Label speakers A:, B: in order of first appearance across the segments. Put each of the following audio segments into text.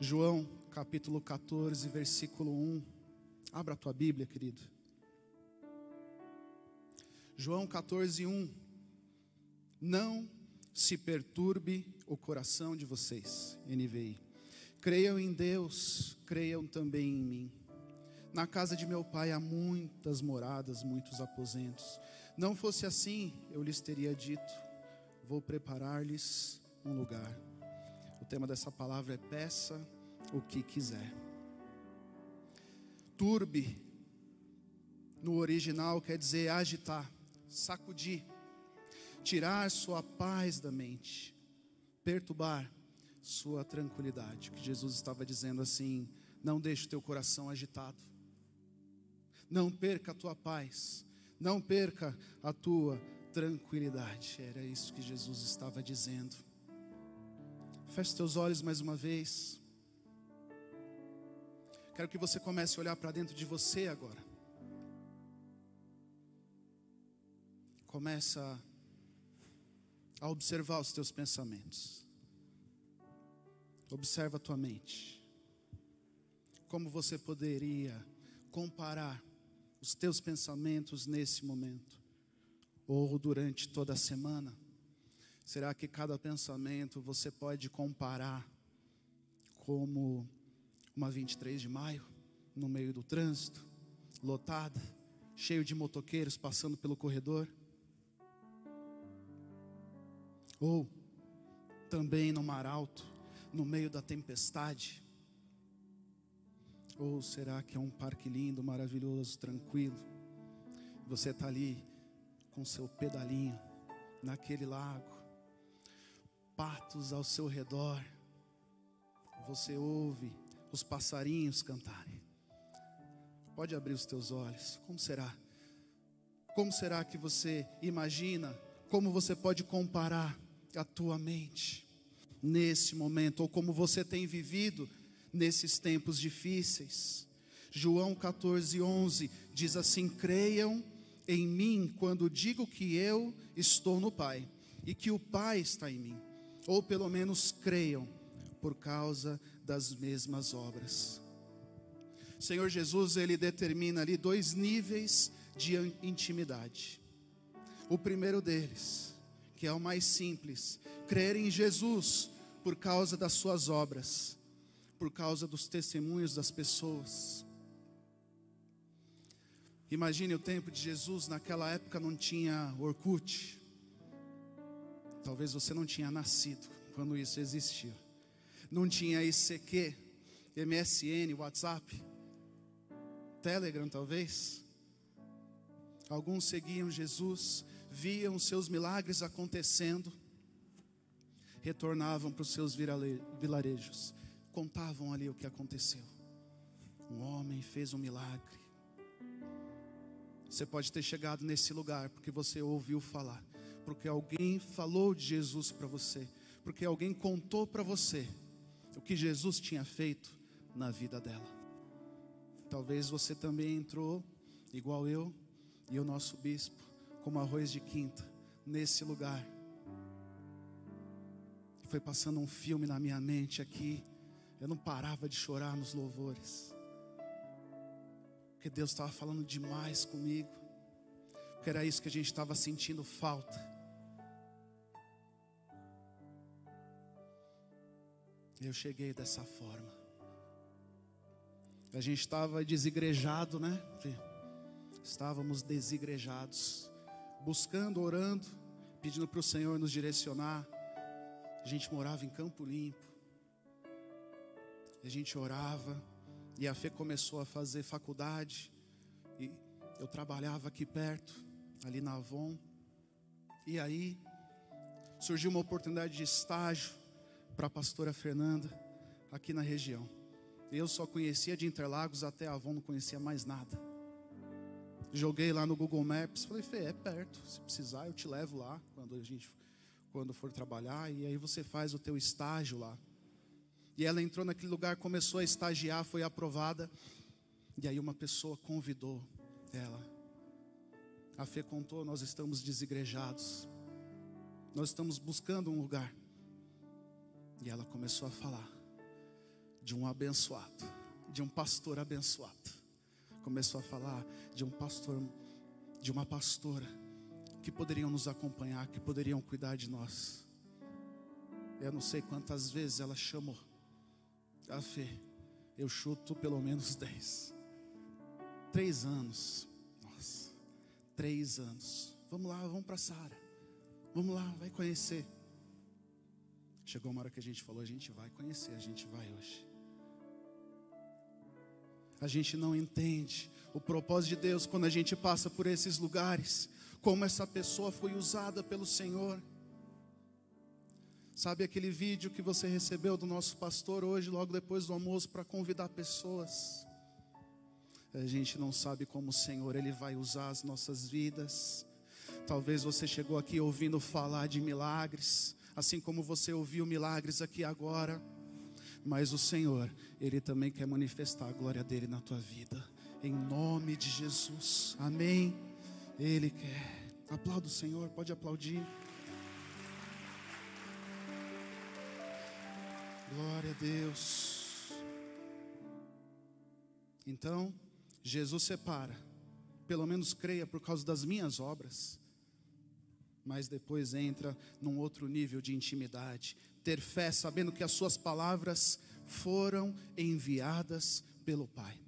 A: João capítulo 14, versículo 1. Abra a tua Bíblia, querido. João 14, 1. Não se perturbe o coração de vocês. NVI. Creiam em Deus, creiam também em mim. Na casa de meu pai há muitas moradas, muitos aposentos. Não fosse assim, eu lhes teria dito: vou preparar-lhes um lugar. O tema dessa palavra é peça o que quiser. Turbe, no original, quer dizer agitar, sacudir, tirar sua paz da mente, perturbar sua tranquilidade. Que Jesus estava dizendo assim: não deixe o teu coração agitado, não perca a tua paz, não perca a tua tranquilidade. Era isso que Jesus estava dizendo. Feche teus olhos mais uma vez. Quero que você comece a olhar para dentro de você agora. Começa a observar os teus pensamentos. Observa a tua mente. Como você poderia comparar os teus pensamentos nesse momento ou durante toda a semana? Será que cada pensamento você pode comparar como uma 23 de maio, no meio do trânsito, lotada, cheio de motoqueiros passando pelo corredor. Ou também no mar alto, no meio da tempestade. Ou será que é um parque lindo, maravilhoso, tranquilo? Você está ali com seu pedalinho naquele lago, patos ao seu redor. Você ouve os passarinhos cantarem. Pode abrir os teus olhos. Como será? Como será que você imagina? Como você pode comparar a tua mente nesse momento ou como você tem vivido nesses tempos difíceis? João 14:11 diz assim: "Creiam em mim quando digo que eu estou no Pai e que o Pai está em mim." Ou pelo menos creiam por causa das mesmas obras. Senhor Jesus, ele determina ali dois níveis de intimidade. O primeiro deles, que é o mais simples, crer em Jesus por causa das suas obras, por causa dos testemunhos das pessoas. Imagine o tempo de Jesus, naquela época não tinha Orkut. Talvez você não tinha nascido quando isso existia não tinha ICQ, MSN, WhatsApp, Telegram talvez. Alguns seguiam Jesus, viam seus milagres acontecendo, retornavam para os seus vilarejos, contavam ali o que aconteceu. Um homem fez um milagre. Você pode ter chegado nesse lugar porque você ouviu falar, porque alguém falou de Jesus para você, porque alguém contou para você o que Jesus tinha feito na vida dela. Talvez você também entrou, igual eu e o nosso bispo, como arroz de quinta, nesse lugar. Foi passando um filme na minha mente aqui. Eu não parava de chorar nos louvores. Porque Deus estava falando demais comigo. Porque era isso que a gente estava sentindo falta. Eu cheguei dessa forma. A gente estava desigrejado, né? Estávamos desigrejados, buscando, orando, pedindo para o Senhor nos direcionar. A gente morava em Campo Limpo. A gente orava e a fé começou a fazer faculdade. E eu trabalhava aqui perto, ali na Avon. E aí surgiu uma oportunidade de estágio para a pastora Fernanda aqui na região. Eu só conhecia de Interlagos até Avon, não conhecia mais nada. Joguei lá no Google Maps, falei, Fê, é perto, se precisar eu te levo lá quando a gente quando for trabalhar e aí você faz o teu estágio lá. E ela entrou naquele lugar, começou a estagiar, foi aprovada. E aí uma pessoa convidou ela. A Fê contou, nós estamos desigrejados. Nós estamos buscando um lugar. E ela começou a falar de um abençoado, de um pastor abençoado. Começou a falar de um pastor, de uma pastora que poderiam nos acompanhar, que poderiam cuidar de nós. Eu não sei quantas vezes ela chamou. A fé, eu chuto pelo menos dez. Três anos. Nossa, três anos. Vamos lá, vamos para Sara. Vamos lá, vai conhecer. Chegou uma hora que a gente falou, a gente vai conhecer, a gente vai hoje. A gente não entende o propósito de Deus quando a gente passa por esses lugares, como essa pessoa foi usada pelo Senhor. Sabe aquele vídeo que você recebeu do nosso pastor hoje, logo depois do almoço, para convidar pessoas? A gente não sabe como o Senhor ele vai usar as nossas vidas. Talvez você chegou aqui ouvindo falar de milagres, assim como você ouviu milagres aqui agora. Mas o Senhor, ele também quer manifestar a glória dele na tua vida. Em nome de Jesus. Amém. Ele quer. Aplauda o Senhor, pode aplaudir. Glória a Deus. Então, Jesus separa. Pelo menos creia por causa das minhas obras. Mas depois entra num outro nível de intimidade. Ter fé sabendo que as suas palavras foram enviadas pelo Pai.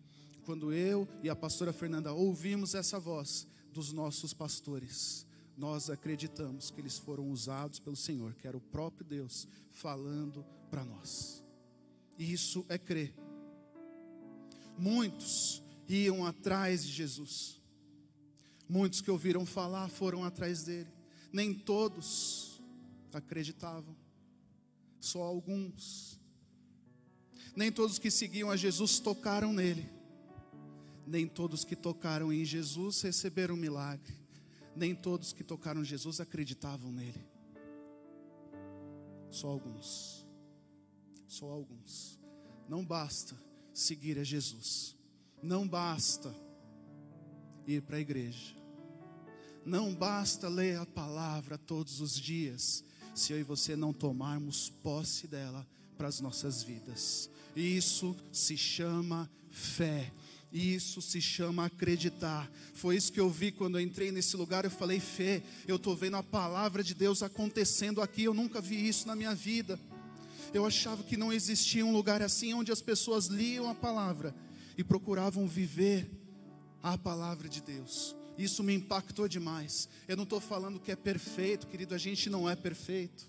A: Quando eu e a pastora Fernanda ouvimos essa voz dos nossos pastores, nós acreditamos que eles foram usados pelo Senhor, que era o próprio Deus falando para nós. E isso é crer. Muitos iam atrás de Jesus. Muitos que ouviram falar foram atrás dele. Nem todos acreditavam. Só alguns. Nem todos que seguiam a Jesus tocaram nele. Nem todos que tocaram em Jesus receberam um milagre. Nem todos que tocaram em Jesus acreditavam nele. Só alguns. Só alguns. Não basta seguir a Jesus. Não basta ir para a igreja. Não basta ler a palavra todos os dias, se eu e você não tomarmos posse dela para as nossas vidas. Isso se chama fé. Isso se chama acreditar. Foi isso que eu vi quando eu entrei nesse lugar. Eu falei, fé, eu estou vendo a palavra de Deus acontecendo aqui. Eu nunca vi isso na minha vida. Eu achava que não existia um lugar assim onde as pessoas liam a palavra e procuravam viver a palavra de Deus. Isso me impactou demais. Eu não estou falando que é perfeito, querido, a gente não é perfeito.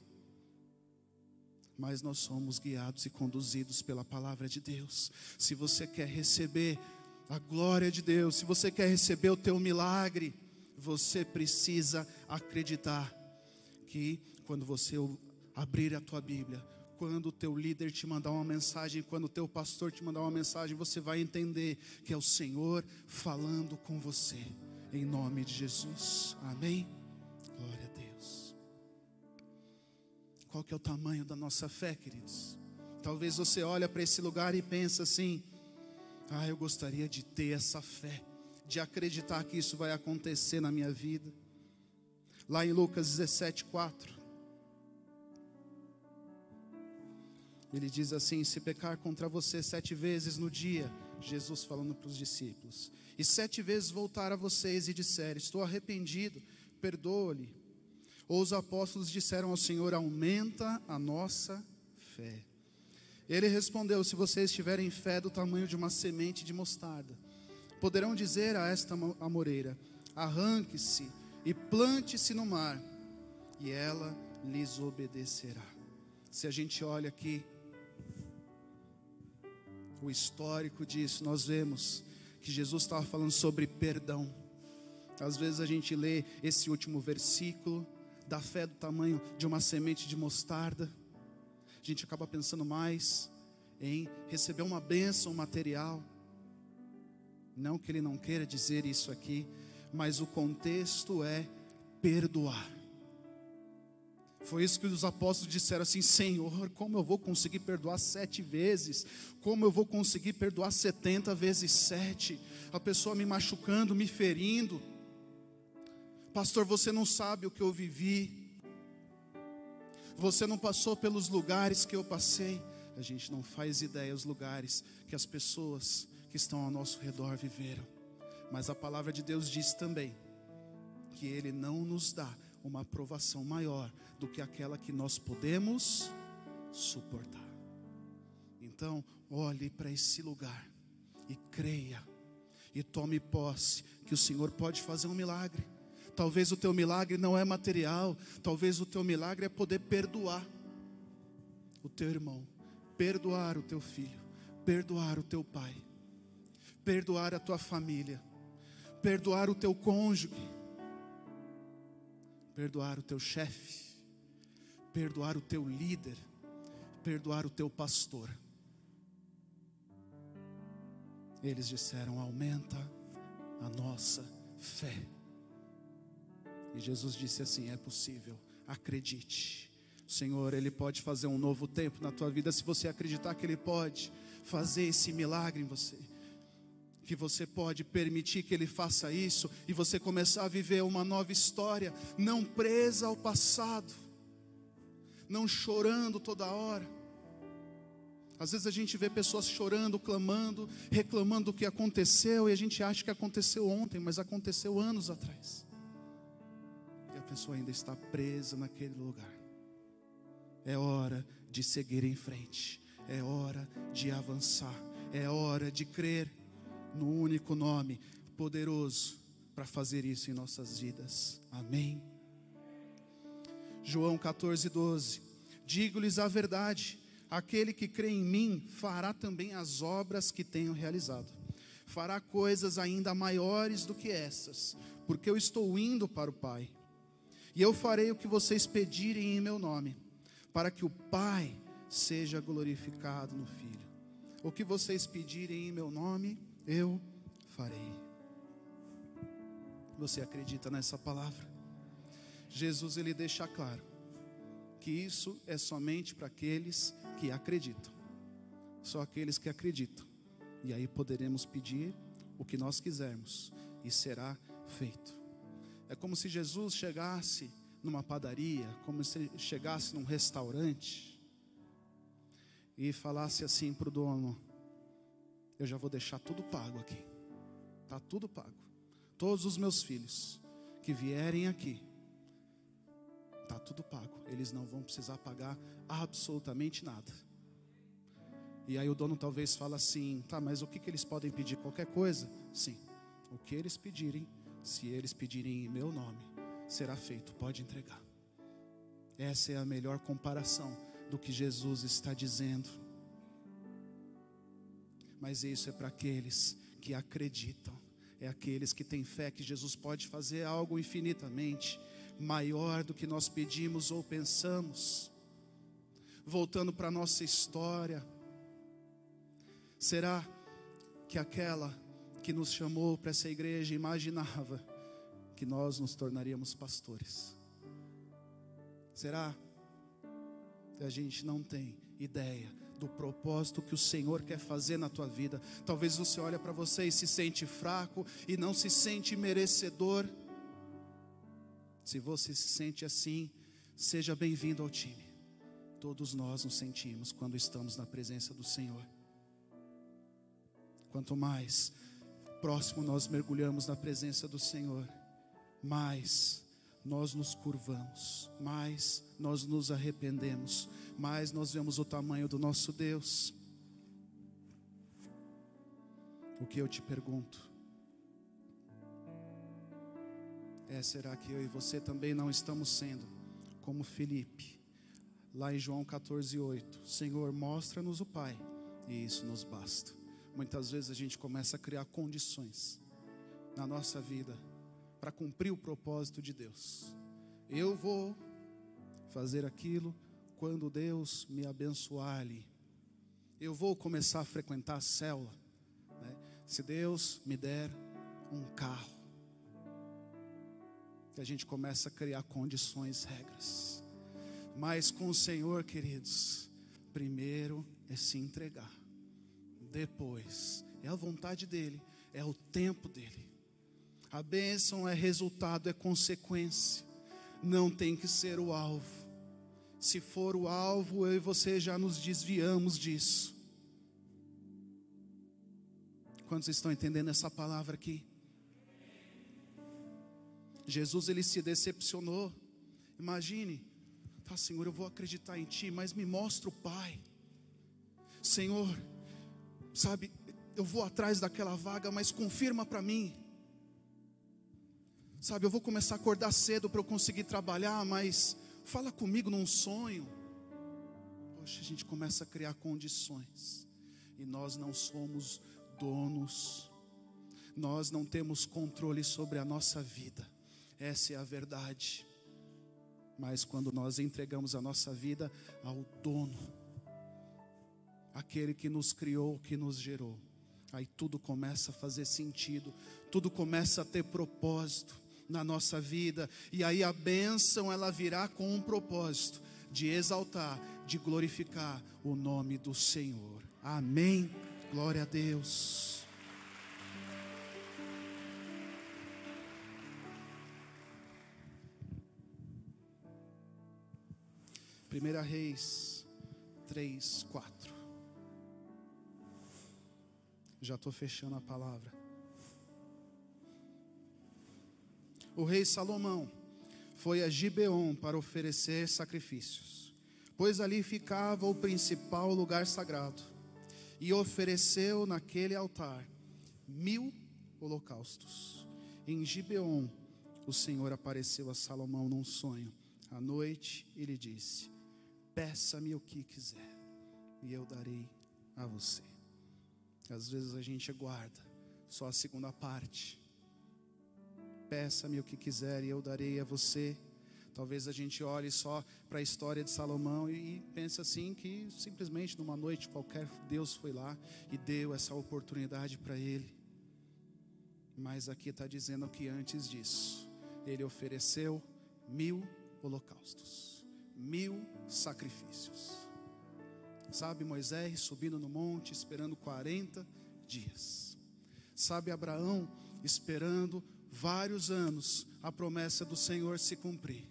A: Mas nós somos guiados e conduzidos pela palavra de Deus. Se você quer receber a glória de Deus, se você quer receber o teu milagre, você precisa acreditar que quando você abrir a tua Bíblia, quando o teu líder te mandar uma mensagem, quando o teu pastor te mandar uma mensagem, você vai entender que é o Senhor falando com você. Em nome de Jesus. Amém. Glória a Deus. Qual que é o tamanho da nossa fé, queridos? Talvez você olhe para esse lugar e pensa assim: "Ah, eu gostaria de ter essa fé, de acreditar que isso vai acontecer na minha vida." Lá em Lucas 17:4 Ele diz assim: Se pecar contra você sete vezes no dia, Jesus falando para os discípulos, e sete vezes voltar a vocês e disser: Estou arrependido, perdoa-lhe. Ou os apóstolos disseram ao Senhor: Aumenta a nossa fé. Ele respondeu: Se vocês tiverem fé do tamanho de uma semente de mostarda, poderão dizer a esta amoreira: Arranque-se e plante-se no mar, e ela lhes obedecerá. Se a gente olha aqui o histórico disso, nós vemos que Jesus estava falando sobre perdão. Às vezes a gente lê esse último versículo, da fé do tamanho de uma semente de mostarda, a gente acaba pensando mais em receber uma bênção material. Não que ele não queira dizer isso aqui, mas o contexto é perdoar. Foi isso que os apóstolos disseram assim: Senhor, como eu vou conseguir perdoar sete vezes? Como eu vou conseguir perdoar setenta vezes sete? A pessoa me machucando, me ferindo. Pastor, você não sabe o que eu vivi. Você não passou pelos lugares que eu passei. A gente não faz ideia os lugares que as pessoas que estão ao nosso redor viveram. Mas a palavra de Deus diz também que Ele não nos dá uma aprovação maior do que aquela que nós podemos suportar. Então, olhe para esse lugar e creia e tome posse que o Senhor pode fazer um milagre. Talvez o teu milagre não é material, talvez o teu milagre é poder perdoar o teu irmão, perdoar o teu filho, perdoar o teu pai, perdoar a tua família, perdoar o teu cônjuge, perdoar o teu chefe, perdoar o teu líder, perdoar o teu pastor. Eles disseram: aumenta a nossa fé. E Jesus disse assim: é possível, acredite. Senhor, Ele pode fazer um novo tempo na tua vida se você acreditar que Ele pode fazer esse milagre em você. Que você pode permitir que Ele faça isso e você começar a viver uma nova história, não presa ao passado, não chorando toda hora às vezes a gente vê pessoas chorando, clamando, reclamando do que aconteceu e a gente acha que aconteceu ontem, mas aconteceu anos atrás. E a pessoa ainda está presa naquele lugar. É hora de seguir em frente, é hora de avançar, é hora de crer no único nome poderoso para fazer isso em nossas vidas. Amém. João 14, 12. Digo-lhes a verdade Aquele que crê em mim fará também as obras que tenho realizado. Fará coisas ainda maiores do que essas, porque eu estou indo para o Pai. E eu farei o que vocês pedirem em meu nome, para que o Pai seja glorificado no Filho. O que vocês pedirem em meu nome, eu farei. Você acredita nessa palavra? Jesus ele deixa claro que isso é somente para aqueles que acreditam. Só aqueles que acreditam. E aí poderemos pedir o que nós quisermos e será feito. É como se Jesus chegasse numa padaria, como se chegasse num restaurante e falasse assim para o dono: Eu já vou deixar tudo pago aqui, está tudo pago. Todos os meus filhos que vierem aqui, está tudo pago. Eles não vão precisar pagar absolutamente nada. E aí o dono talvez fala assim, tá, mas o que, que eles podem pedir? Qualquer coisa? Sim. O que eles pedirem, se eles pedirem em meu nome, será feito. Pode entregar. Essa é a melhor comparação do que Jesus está dizendo. Mas isso é para aqueles que acreditam, é aqueles que têm fé que Jesus pode fazer algo infinitamente maior do que nós pedimos ou pensamos. Voltando para a nossa história, será que aquela que nos chamou para essa igreja imaginava que nós nos tornaríamos pastores? Será que a gente não tem ideia do propósito que o Senhor quer fazer na tua vida? Talvez você olhe para você e se sente fraco e não se sente merecedor. Se você se sente assim, seja bem-vindo ao time. Todos nós nos sentimos quando estamos na presença do Senhor. Quanto mais próximo nós mergulhamos na presença do Senhor, mais nós nos curvamos, mais nós nos arrependemos, mais nós vemos o tamanho do nosso Deus. O que eu te pergunto? É, será que eu e você também não estamos sendo como Felipe, lá em João 14, 8? Senhor, mostra-nos o Pai, e isso nos basta. Muitas vezes a gente começa a criar condições na nossa vida para cumprir o propósito de Deus. Eu vou fazer aquilo quando Deus me abençoar ali. Eu vou começar a frequentar a célula. Né? Se Deus me der um carro que a gente começa a criar condições, regras. Mas com o Senhor, queridos, primeiro é se entregar, depois é a vontade dEle, é o tempo dEle. A bênção é resultado, é consequência, não tem que ser o alvo. Se for o alvo, eu e você já nos desviamos disso. Quantos estão entendendo essa palavra aqui? Jesus ele se decepcionou. Imagine, tá, Senhor, eu vou acreditar em Ti, mas me mostra o Pai. Senhor, sabe, eu vou atrás daquela vaga, mas confirma para mim. Sabe, eu vou começar a acordar cedo para eu conseguir trabalhar, mas fala comigo num sonho. Poxa, a gente começa a criar condições, e nós não somos donos, nós não temos controle sobre a nossa vida, essa é a verdade. Mas quando nós entregamos a nossa vida ao dono, aquele que nos criou, que nos gerou, aí tudo começa a fazer sentido, tudo começa a ter propósito na nossa vida, e aí a bênção ela virá com um propósito de exaltar, de glorificar o nome do Senhor. Amém. Glória a Deus. Primeira Reis 3, 4. Já estou fechando a palavra. O rei Salomão foi a Gibeon para oferecer sacrifícios, pois ali ficava o principal lugar sagrado, e ofereceu naquele altar mil holocaustos. Em Gibeon, o Senhor apareceu a Salomão num sonho. À noite, ele disse: Peça-me o que quiser, e eu darei a você. Às vezes a gente guarda só a segunda parte. Peça-me o que quiser e eu darei a você. Talvez a gente olhe só para a história de Salomão e pense assim que simplesmente numa noite qualquer Deus foi lá e deu essa oportunidade para ele. Mas aqui está dizendo que antes disso ele ofereceu mil holocaustos, mil sacrifícios. Sabe Moisés subindo no monte, esperando 40 dias. Sabe Abraão esperando vários anos a promessa do Senhor se cumprir.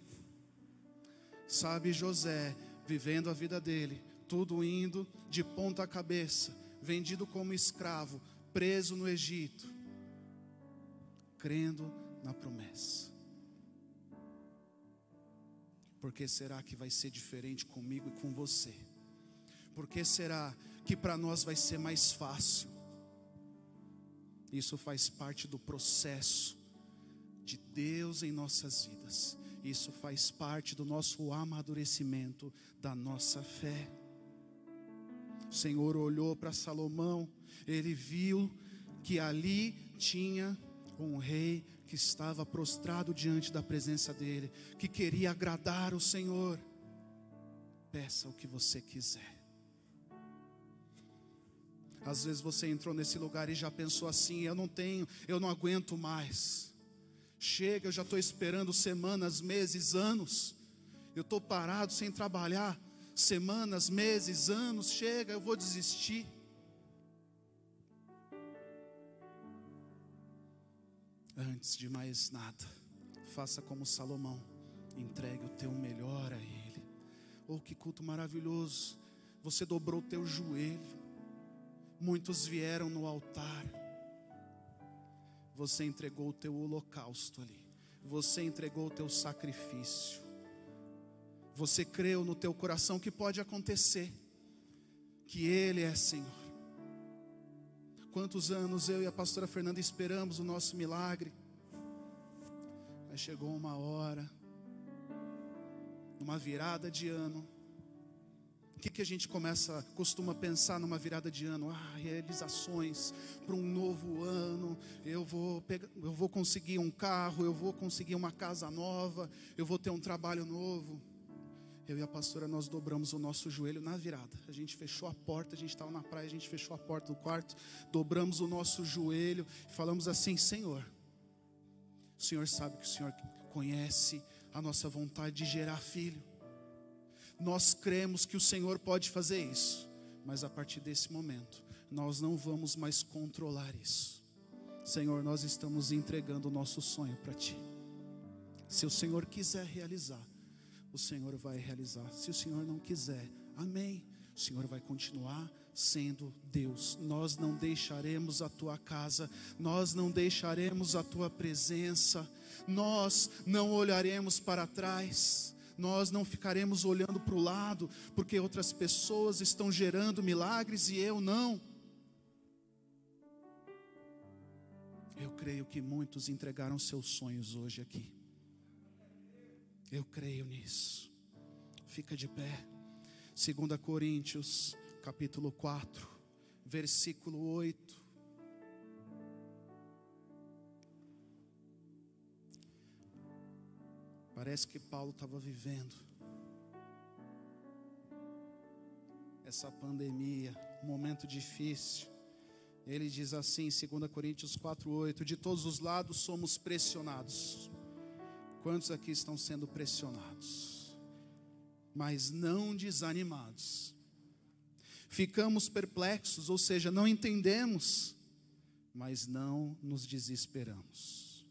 A: Sabe José vivendo a vida dele, tudo indo de ponta cabeça, vendido como escravo, preso no Egito, crendo na promessa. Por que será que vai ser diferente comigo e com você? Por que será que para nós vai ser mais fácil? Isso faz parte do processo de Deus em nossas vidas. Isso faz parte do nosso amadurecimento, da nossa fé. O Senhor olhou para Salomão, ele viu que ali tinha um rei que estava prostrado diante da presença dele, que queria agradar o Senhor. Peça o que você quiser. Às vezes você entrou nesse lugar e já pensou assim: eu não tenho, eu não aguento mais. Chega, eu já estou esperando semanas, meses, anos. Eu estou parado sem trabalhar, semanas, meses, anos. Chega, eu vou desistir. Antes de mais nada, faça como Salomão, entregue o teu melhor a Ele. Oh, que culto maravilhoso! Você dobrou o teu joelho Muitos vieram no altar. Você entregou o teu holocausto ali. Você entregou o teu sacrifício. Você creu no teu coração que pode acontecer. Que Ele é Senhor. Quantos anos eu e a pastora Fernanda esperamos o nosso milagre. Mas chegou uma hora, numa virada de ano, que, que a gente começa, costuma pensar numa virada de ano? Ah, realizações para um novo ano. Eu vou, pegar, eu vou conseguir um carro, eu vou conseguir uma casa nova, eu vou ter um trabalho novo. Eu e a pastora, nós dobramos o nosso joelho na virada. A gente fechou a porta, a gente estava na praia, a gente fechou a porta do quarto, dobramos o nosso joelho e falamos assim: Senhor, o Senhor sabe que o Senhor conhece a nossa vontade de gerar filho nós cremos que o Senhor pode fazer isso, mas a partir desse momento, nós não vamos mais controlar isso. Senhor, nós estamos entregando o nosso sonho para Ti. Se o Senhor quiser realizar, o Senhor vai realizar. Se o Senhor não quiser, amém. O Senhor vai continuar sendo Deus. Nós não deixaremos a tua casa, nós não deixaremos a tua presença, nós não olharemos para trás. Nós não ficaremos olhando para o lado, porque outras pessoas estão gerando milagres e eu não. Eu creio que muitos entregaram seus sonhos hoje aqui. Eu creio nisso. Fica de pé. 2 Coríntios, capítulo 4, versículo 8. Parece que Paulo estava vivendo essa pandemia, um momento difícil. Ele diz assim, 2 Coríntios 4:8, de todos os lados somos pressionados. Quantos aqui estão sendo pressionados? Mas não desanimados. Ficamos perplexos, ou seja, não entendemos, mas não nos desesperamos.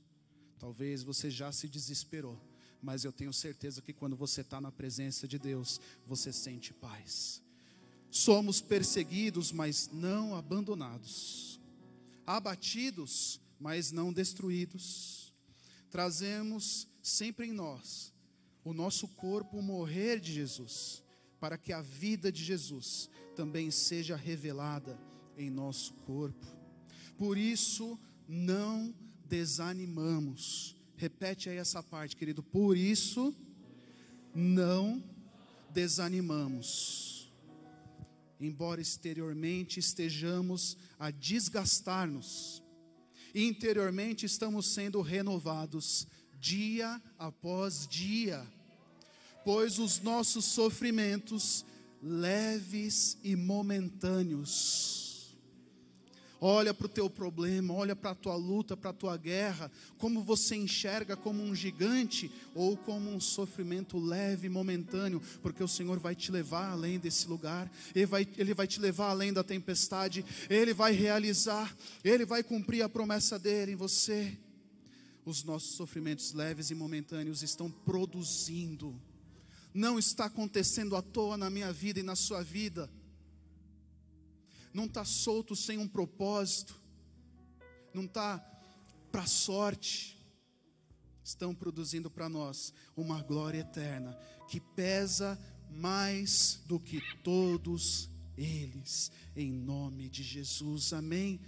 A: Talvez você já se desesperou, mas eu tenho certeza que quando você está na presença de Deus, você sente paz. Somos perseguidos, mas não abandonados, abatidos, mas não destruídos. Trazemos sempre em nós o nosso corpo morrer de Jesus, para que a vida de Jesus também seja revelada em nosso corpo. Por isso, não desanimamos. Repete aí essa parte, querido. Por isso, não desanimamos. Embora exteriormente estejamos a desgastar-nos, interiormente estamos sendo renovados dia após dia, pois os nossos sofrimentos leves e momentâneos. Olha para o teu problema, olha para a tua luta, para a tua guerra, como você enxerga como um gigante ou como um sofrimento leve e momentâneo, porque o Senhor vai te levar além desse lugar, Ele vai, Ele vai te levar além da tempestade, Ele vai realizar, Ele vai cumprir a promessa dele em você. Os nossos sofrimentos leves e momentâneos estão produzindo, não está acontecendo à toa na minha vida e na sua vida, não está solto sem um propósito, não está para sorte, estão produzindo para nós uma glória eterna que pesa mais do que todos eles, em nome de Jesus, amém.